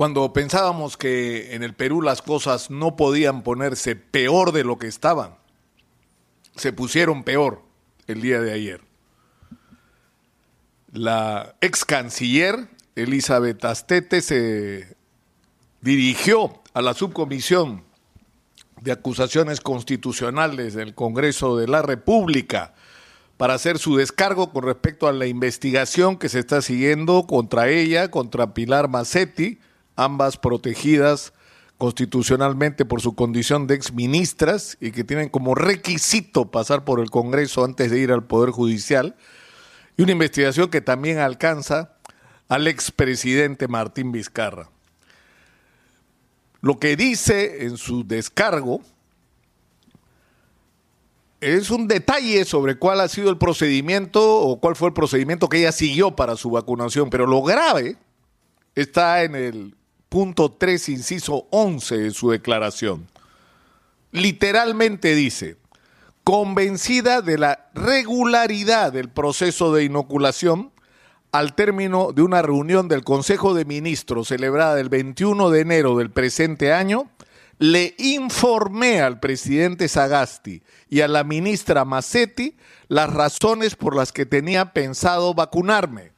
Cuando pensábamos que en el Perú las cosas no podían ponerse peor de lo que estaban, se pusieron peor el día de ayer. La ex canciller Elizabeth Astete se dirigió a la subcomisión de acusaciones constitucionales del Congreso de la República para hacer su descargo con respecto a la investigación que se está siguiendo contra ella, contra Pilar Macetti, ambas protegidas constitucionalmente por su condición de exministras y que tienen como requisito pasar por el Congreso antes de ir al Poder Judicial, y una investigación que también alcanza al expresidente Martín Vizcarra. Lo que dice en su descargo es un detalle sobre cuál ha sido el procedimiento o cuál fue el procedimiento que ella siguió para su vacunación, pero lo grave está en el punto 3, inciso 11 de su declaración. Literalmente dice, convencida de la regularidad del proceso de inoculación, al término de una reunión del Consejo de Ministros celebrada el 21 de enero del presente año, le informé al presidente Sagasti y a la ministra Massetti las razones por las que tenía pensado vacunarme.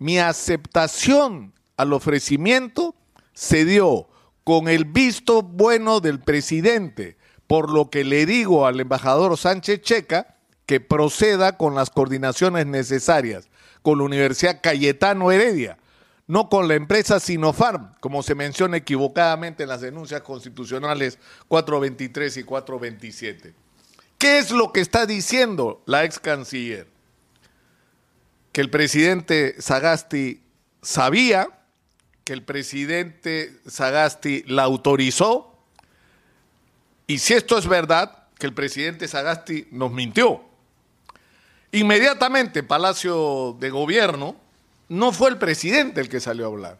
Mi aceptación al ofrecimiento se dio con el visto bueno del presidente, por lo que le digo al embajador Sánchez Checa que proceda con las coordinaciones necesarias con la Universidad Cayetano Heredia, no con la empresa Sinopharm, como se menciona equivocadamente en las denuncias constitucionales 423 y 427. ¿Qué es lo que está diciendo la ex canciller? Que el presidente Sagasti sabía, que el presidente Sagasti la autorizó, y si esto es verdad, que el presidente Sagasti nos mintió. Inmediatamente Palacio de Gobierno, no fue el presidente el que salió a hablar,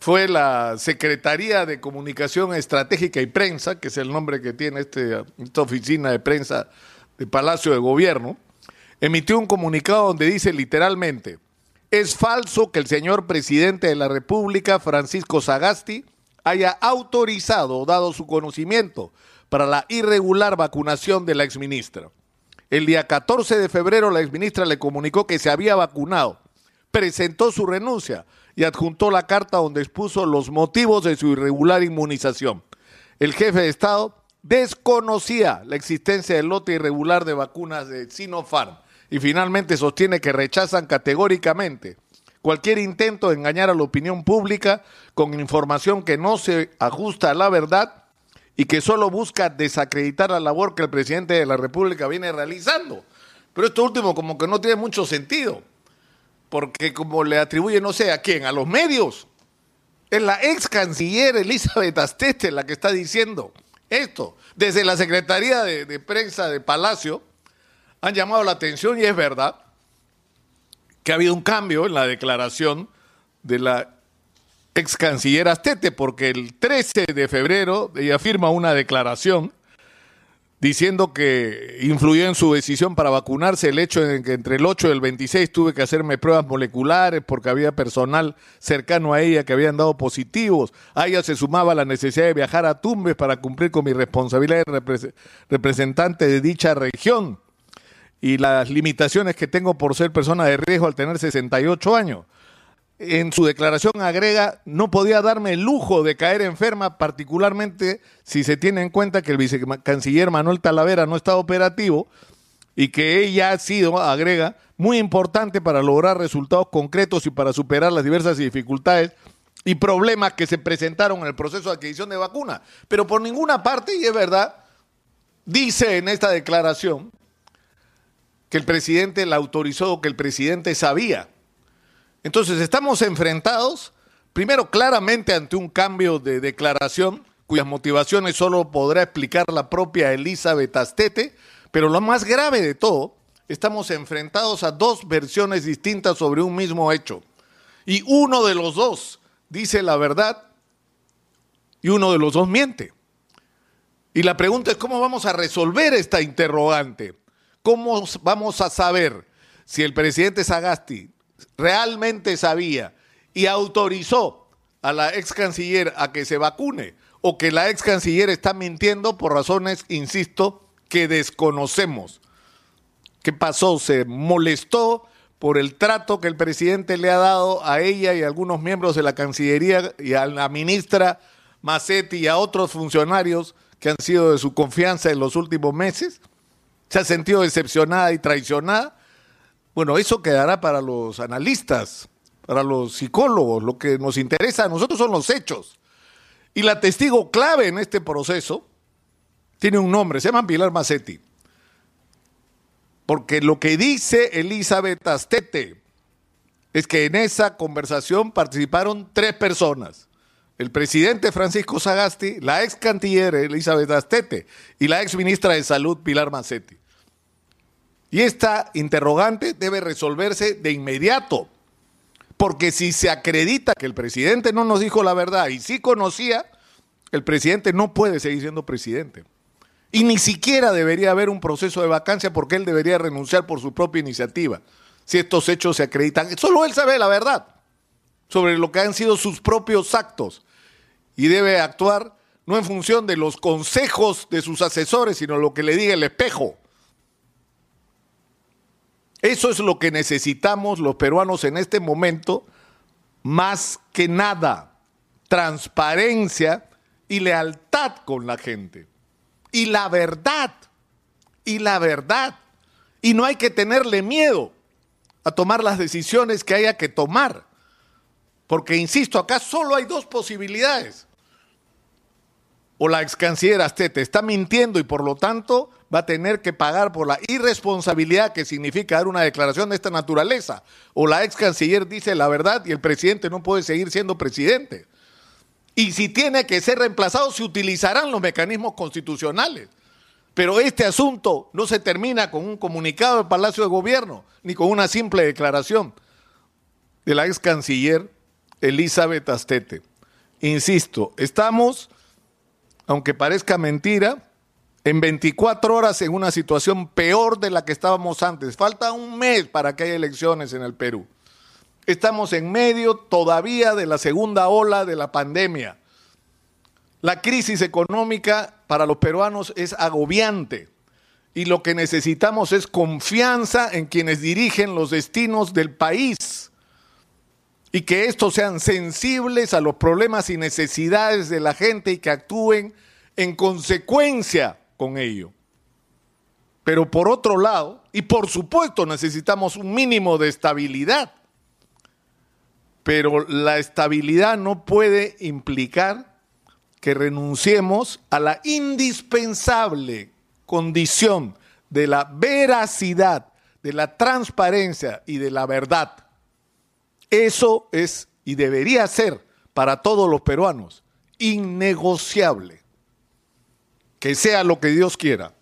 fue la Secretaría de Comunicación Estratégica y Prensa, que es el nombre que tiene este, esta oficina de prensa de Palacio de Gobierno, emitió un comunicado donde dice literalmente, es falso que el señor presidente de la República, Francisco Sagasti, haya autorizado o dado su conocimiento para la irregular vacunación de la exministra. El día 14 de febrero la exministra le comunicó que se había vacunado, presentó su renuncia y adjuntó la carta donde expuso los motivos de su irregular inmunización. El jefe de Estado desconocía la existencia del lote irregular de vacunas de Sinopharm y finalmente sostiene que rechazan categóricamente cualquier intento de engañar a la opinión pública con información que no se ajusta a la verdad y que solo busca desacreditar la labor que el presidente de la República viene realizando. Pero esto último como que no tiene mucho sentido, porque como le atribuye no sé a quién, a los medios. Es la ex canciller Elizabeth Astete la que está diciendo esto. Desde la Secretaría de, de Prensa de Palacio han llamado la atención y es verdad que ha habido un cambio en la declaración de la ex canciller Astete, porque el 13 de febrero ella firma una declaración diciendo que influyó en su decisión para vacunarse el hecho de que entre el 8 y el 26 tuve que hacerme pruebas moleculares porque había personal cercano a ella que habían dado positivos. A ella se sumaba la necesidad de viajar a Tumbes para cumplir con mi responsabilidad de representante de dicha región y las limitaciones que tengo por ser persona de riesgo al tener 68 años en su declaración agrega, no podía darme el lujo de caer enferma, particularmente si se tiene en cuenta que el vicecanciller Manuel Talavera no está operativo y que ella ha sido, agrega, muy importante para lograr resultados concretos y para superar las diversas dificultades y problemas que se presentaron en el proceso de adquisición de vacuna. Pero por ninguna parte, y es verdad, dice en esta declaración que el presidente la autorizó, que el presidente sabía entonces estamos enfrentados, primero claramente ante un cambio de declaración cuyas motivaciones solo podrá explicar la propia Elizabeth Astete, pero lo más grave de todo, estamos enfrentados a dos versiones distintas sobre un mismo hecho. Y uno de los dos dice la verdad y uno de los dos miente. Y la pregunta es cómo vamos a resolver esta interrogante. ¿Cómo vamos a saber si el presidente Sagasti realmente sabía y autorizó a la ex canciller a que se vacune o que la ex canciller está mintiendo por razones, insisto, que desconocemos. ¿Qué pasó? Se molestó por el trato que el presidente le ha dado a ella y a algunos miembros de la Cancillería y a la ministra Macetti y a otros funcionarios que han sido de su confianza en los últimos meses. Se ha sentido decepcionada y traicionada. Bueno, eso quedará para los analistas, para los psicólogos. Lo que nos interesa a nosotros son los hechos. Y la testigo clave en este proceso tiene un nombre, se llama Pilar Macetti. Porque lo que dice Elizabeth Astete es que en esa conversación participaron tres personas. El presidente Francisco Sagasti, la ex cantiller Elizabeth Astete y la ex ministra de Salud Pilar Macetti. Y esta interrogante debe resolverse de inmediato, porque si se acredita que el presidente no nos dijo la verdad y sí conocía, el presidente no puede seguir siendo presidente. Y ni siquiera debería haber un proceso de vacancia porque él debería renunciar por su propia iniciativa, si estos hechos se acreditan. Solo él sabe la verdad sobre lo que han sido sus propios actos y debe actuar no en función de los consejos de sus asesores, sino lo que le diga el espejo. Eso es lo que necesitamos los peruanos en este momento, más que nada, transparencia y lealtad con la gente y la verdad, y la verdad. Y no hay que tenerle miedo a tomar las decisiones que haya que tomar. Porque, insisto, acá solo hay dos posibilidades. O la ex canciller Astete está mintiendo y por lo tanto va a tener que pagar por la irresponsabilidad que significa dar una declaración de esta naturaleza. O la ex canciller dice la verdad y el presidente no puede seguir siendo presidente. Y si tiene que ser reemplazado, se utilizarán los mecanismos constitucionales. Pero este asunto no se termina con un comunicado del Palacio de Gobierno, ni con una simple declaración de la ex canciller Elizabeth Astete. Insisto, estamos, aunque parezca mentira, en 24 horas en una situación peor de la que estábamos antes. Falta un mes para que haya elecciones en el Perú. Estamos en medio todavía de la segunda ola de la pandemia. La crisis económica para los peruanos es agobiante y lo que necesitamos es confianza en quienes dirigen los destinos del país y que estos sean sensibles a los problemas y necesidades de la gente y que actúen en consecuencia con ello. Pero por otro lado, y por supuesto necesitamos un mínimo de estabilidad pero la estabilidad no puede implicar que renunciemos a la indispensable condición de la veracidad, de la transparencia y de la verdad. Eso es y debería ser para todos los peruanos innegociable. Que sea lo que Dios quiera.